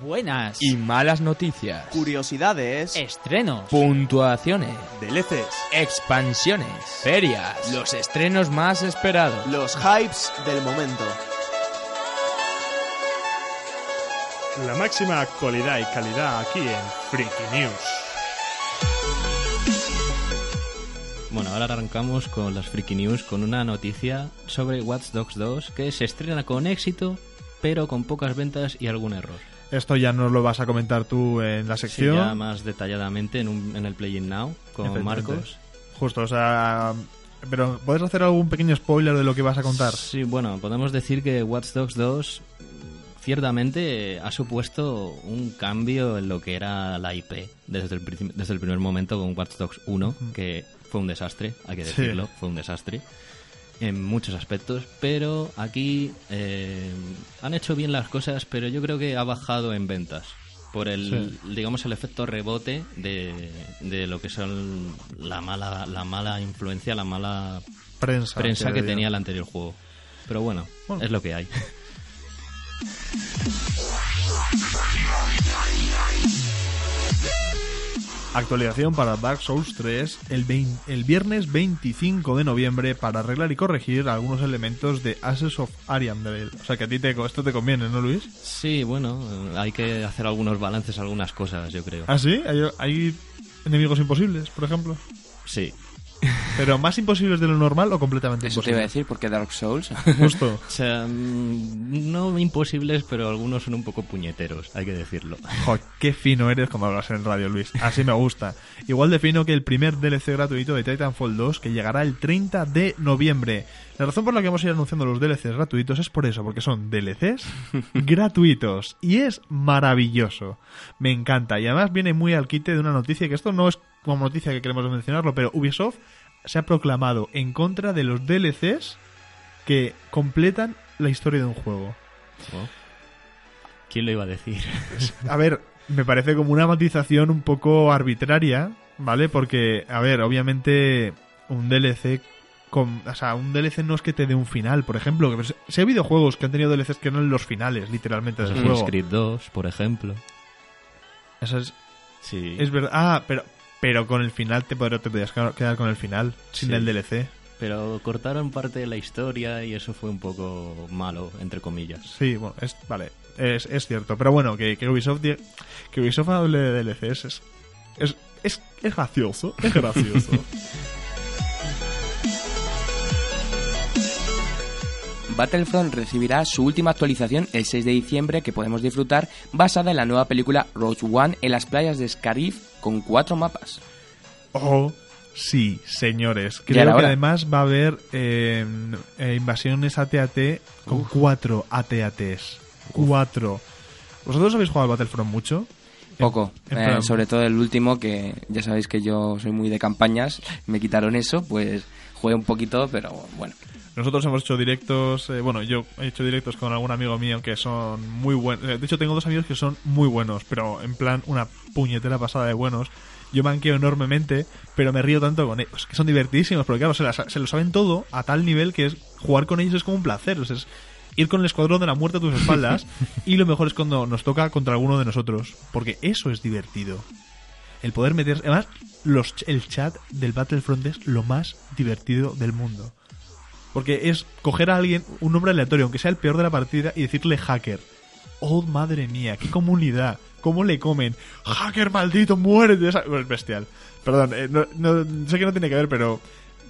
Buenas. Y malas noticias. Curiosidades. Estrenos. Puntuaciones. DLCs. Expansiones. Ferias. Los estrenos más esperados. Los hypes del momento. La máxima actualidad y calidad aquí en Freaky News. Bueno, ahora arrancamos con las Freaky News con una noticia sobre Watch Dogs 2 que se estrena con éxito, pero con pocas ventas y algún error. Esto ya nos lo vas a comentar tú en la Sí, sección. ya más detalladamente en, un- en el Play In Now con. Marcos. Justo, o sea... Pero, ¿puedes hacer algún pequeño spoiler de lo que vas a contar? Sí, bueno, podemos decir que Watch Dogs 2 ciertamente ha supuesto un cambio en lo que era la IP desde el, desde el primer momento con Watch Dogs 1, que fue un desastre, hay que Sí. decirlo, fue un desastre en muchos aspectos, pero aquí eh, han hecho bien las cosas, pero yo creo que ha bajado en ventas por el digamos el efecto rebote de, de lo que son la mala la mala influencia, la mala Prensa. prensa que tenía el anterior juego. Pero bueno, Bueno. es lo que hay. Actualización para Dark Souls 3 el, vein- el viernes 25 de noviembre para arreglar y corregir algunos elementos de Ashes of Ariandel. O sea que a ti te, esto te conviene, ¿no, Luis? Sí, bueno, hay que hacer algunos balances, algunas cosas, yo creo. ¿Ah, sí? ¿Hay, hay enemigos imposibles, por ejemplo? Sí. ¿Pero más imposibles de lo normal o completamente Eso te iba a imposibles? decir, porque Dark Souls. Justo. O sea, mm, no imposibles, pero algunos son un poco puñeteros, hay que decirlo. Jo, qué fino eres cuando hablas en radio, Luis. Así me gusta. Igual de fino que el primer DLC gratuito de Titanfall 2 que llegará el 30 de noviembre. La razón por la que vamos a ir anunciando los DLCs gratuitos es por eso, porque son DLCs gratuitos. Y es maravilloso. Me encanta. Y además viene muy al quite de una noticia que esto no es como noticia que queremos mencionarlo, pero Ubisoft se ha proclamado en contra de los DLCs que completan la historia de un juego. Oh. ¿Quién lo iba a decir? A ver, me parece como una matización un poco arbitraria, ¿vale? Porque, a ver, obviamente un DLC con, o sea, un DLC no es que te dé un final, por ejemplo, que si hay videojuegos que han tenido DLCs que no eran los finales, literalmente, del juego. Creed 2, por ejemplo. Eso es, Sí. es verdad. Ah, pero pero con el final te, podías quedar con el final, sin Sí. el DLC. Pero cortaron parte de la historia y eso fue un poco malo, entre comillas. Sí, bueno, es, vale, es, es cierto. Pero bueno, que, que Ubisoft que Ubisoft hable de DLCs es, es, es, es gracioso, es gracioso. Battlefront recibirá su última actualización el 6 de diciembre que podemos disfrutar basada en la nueva película Rogue One en las playas de Scarif con cuatro mapas. Oh, sí, señores. Creo que además va a haber eh, eh, invasiones AT-AT con cuatro AT-ATs. Cuatro. ¿Vosotros habéis jugado al Battlefront mucho? Poco, eh, sobre todo el último que ya sabéis que yo soy muy de campañas, me quitaron eso, pues jugué un poquito, pero bueno. Nosotros hemos hecho directos, eh, bueno, yo he hecho directos con algún amigo mío que son muy buenos. De hecho, tengo dos amigos que son muy buenos, pero en plan una puñetera pasada de buenos. Yo manqueo enormemente, pero me río tanto con ellos, que son divertidísimos, porque claro, se, las- se lo saben todo a tal nivel que es jugar con ellos es como un placer. o sea, es ir con el escuadrón de la muerte a tus espaldas y lo mejor es cuando nos toca contra alguno de nosotros, porque eso es divertido. El poder meterse... Además, los, el chat del Battlefront es lo más divertido del mundo. Porque es coger a alguien, un nombre aleatorio, aunque sea el peor de la partida, y decirle hacker. Oh, madre mía, qué comunidad. ¿Cómo le comen? Hacker maldito, bueno, Es bestial. Perdón, eh, no, no- sé que no tiene que ver, pero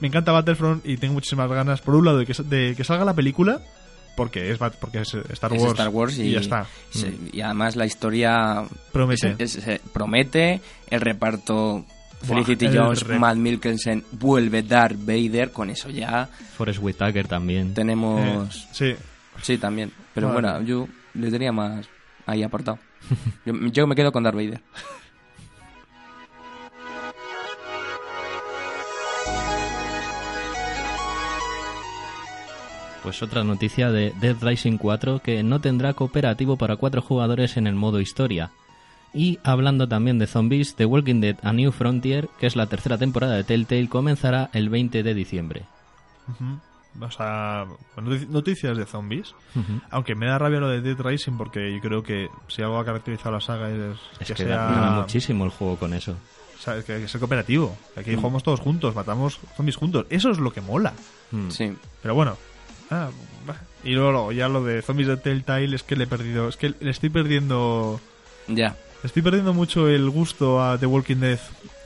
me encanta Battlefront y tengo muchísimas ganas, por un lado, de que, de que salga la película, porque es, porque es Star Es Wars. Star Wars y, ya está. se- y además la historia Promete. promete, el reparto Felicity el Jones, Matt Mikkelsen vuelve Darth Vader, con eso ya Forrest Whitaker también. tenemos... Eh, sí. Sí, también. Pero Vale. bueno, yo le tenía más... ahí aportado. Yo, yo me quedo con Darth Vader. Pues otra noticia de Dead Rising 4 que no tendrá cooperativo para cuatro jugadores en el modo historia. Y hablando también de zombies, The Walking Dead A New Frontier, que es la tercera temporada de Telltale, comenzará el 20 de diciembre. O sea, notic- noticias de zombies. Aunque me da rabia lo de Dead Rising porque yo creo que si algo ha caracterizado la saga es, Es que, que sea, gana muchísimo el juego con eso. o sea, que, que sea cooperativo. Aquí jugamos todos juntos, matamos zombies juntos. Eso es lo que mola. Mm. Sí. Pero bueno. Ah, y luego, luego, ya lo de zombies de Telltale es que le he perdido. Es que le estoy perdiendo. Ya. Estoy perdiendo mucho el gusto a The Walking Dead.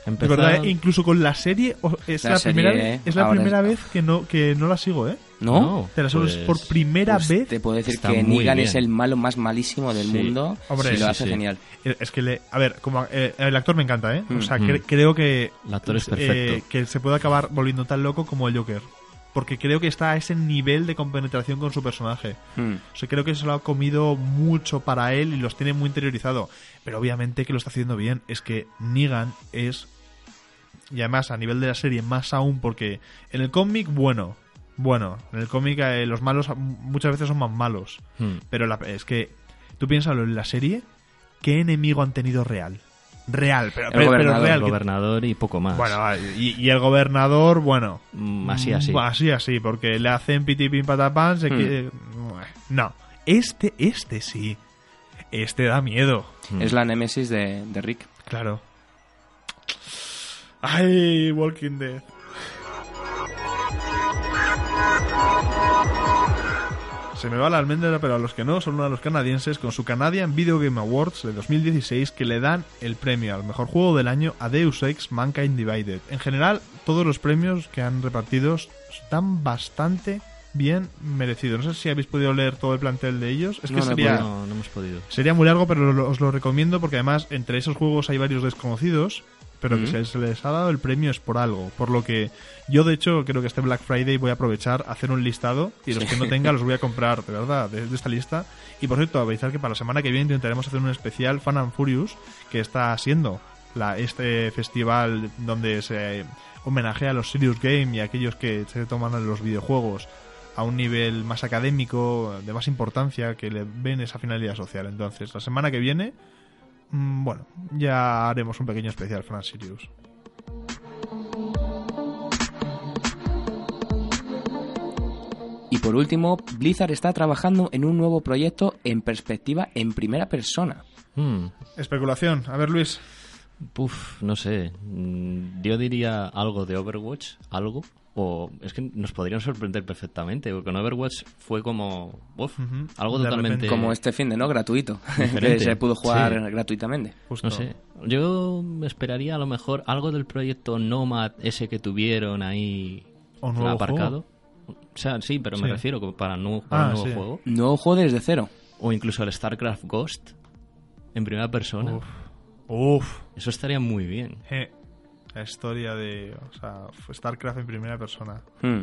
De verdad, incluso con la serie, es La la, serie, primera, eh, vez, es la primera es- vez que no, que no la sigo, ¿eh? ¿No? Te la pues- por primera Pues vez. te puedo decir está que Negan bien. es el malo más malísimo del Sí. mundo. Hombre, y lo sí, hace sí. genial. Eh, Es que le. A ver, como eh, el actor me encanta, ¿eh? O sea, Mm. cre- creo que. El actor es eh, perfecto. que se puede acabar volviendo tan loco como el Joker. Porque creo que está a ese nivel de compenetración con su personaje. Mm. O sea, creo que se lo ha comido mucho para él y los tiene muy interiorizado. Pero obviamente que lo está haciendo bien. Es que Negan es. Y además, a nivel de la serie, más aún, porque en el cómic, bueno. Bueno, en el cómic eh, los malos muchas veces son más malos. Mm. Pero la- es que tú piénsalo en la serie, ¿qué enemigo han tenido real? Real, pero, El pero- real. El que- gobernador y poco más. bueno, y, y el gobernador, bueno. Mm, así, así. mm, Así, así, porque le hacen piti pim patapán, se Hmm. quiere- No, este, este sí. Este da miedo. Mm. Es la némesis de, de Rick. Claro. Ay, Walking Dead. Se me va la almendra, pero a los que no son uno de los canadienses con su Canadian Video Game Awards de 2016 que le dan el premio al mejor juego del año a Deus Ex Mankind Divided. En general, todos los premios que han repartido están bastante bien merecidos. No sé si habéis podido leer todo el plantel de ellos. Es que No, he sería... No, no hemos podido. Sería muy largo, pero lo- os lo recomiendo porque además entre esos juegos hay varios desconocidos, pero que se, se les ha dado el premio es por algo. Por lo que yo, de hecho, creo que este Black Friday voy a aprovechar a hacer un listado y los Sí. que no tenga los voy a comprar, de verdad, de, de esta lista. Y por cierto, avisar que para la semana que viene intentaremos hacer un especial Fan and Furious que está siendo la, este festival donde se homenajea a los Serious Game y a aquellos que se toman los videojuegos a un nivel más académico, de más importancia, que le ven esa finalidad social. Entonces, la semana que viene, bueno, ya haremos un pequeño especial Fran Sirius. Y por último, Blizzard está trabajando en un nuevo proyecto en perspectiva en primera persona. Mm. Especulación. A ver, Luis. Puf, no sé. Mm, Yo diría algo de Overwatch, algo. O es que nos podrían sorprender perfectamente, porque con Overwatch fue como. uf, algo De totalmente. repente. Como este fin de no, gratuito. que se pudo jugar Sí. gratuitamente. Justo. No sé. Yo esperaría a lo mejor algo del proyecto Nomad, ese que tuvieron ahí ¿O nuevo aparcado. O sea, sí, pero me refiero como para, nu- para Ah, un nuevo sí. juego. Nuevo juego desde cero. O incluso el StarCraft Ghost en primera persona. Uf. Uf. Eso estaría muy bien. Eh, La historia de o sea, StarCraft en primera persona. Hmm.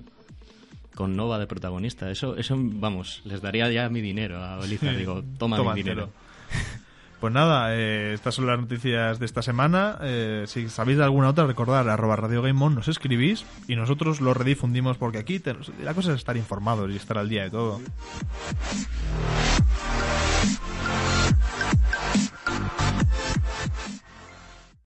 Con Nova de protagonista. Eso, eso vamos, les daría ya mi dinero a Blizzard. Digo, toma, Toma mi dinero. Pues nada, eh, estas son las noticias de esta semana. Eh, si sabéis de alguna otra, recordad, arroba Radio Game On, nos escribís y nosotros lo redifundimos porque aquí te- la cosa es estar informados y estar al día de todo.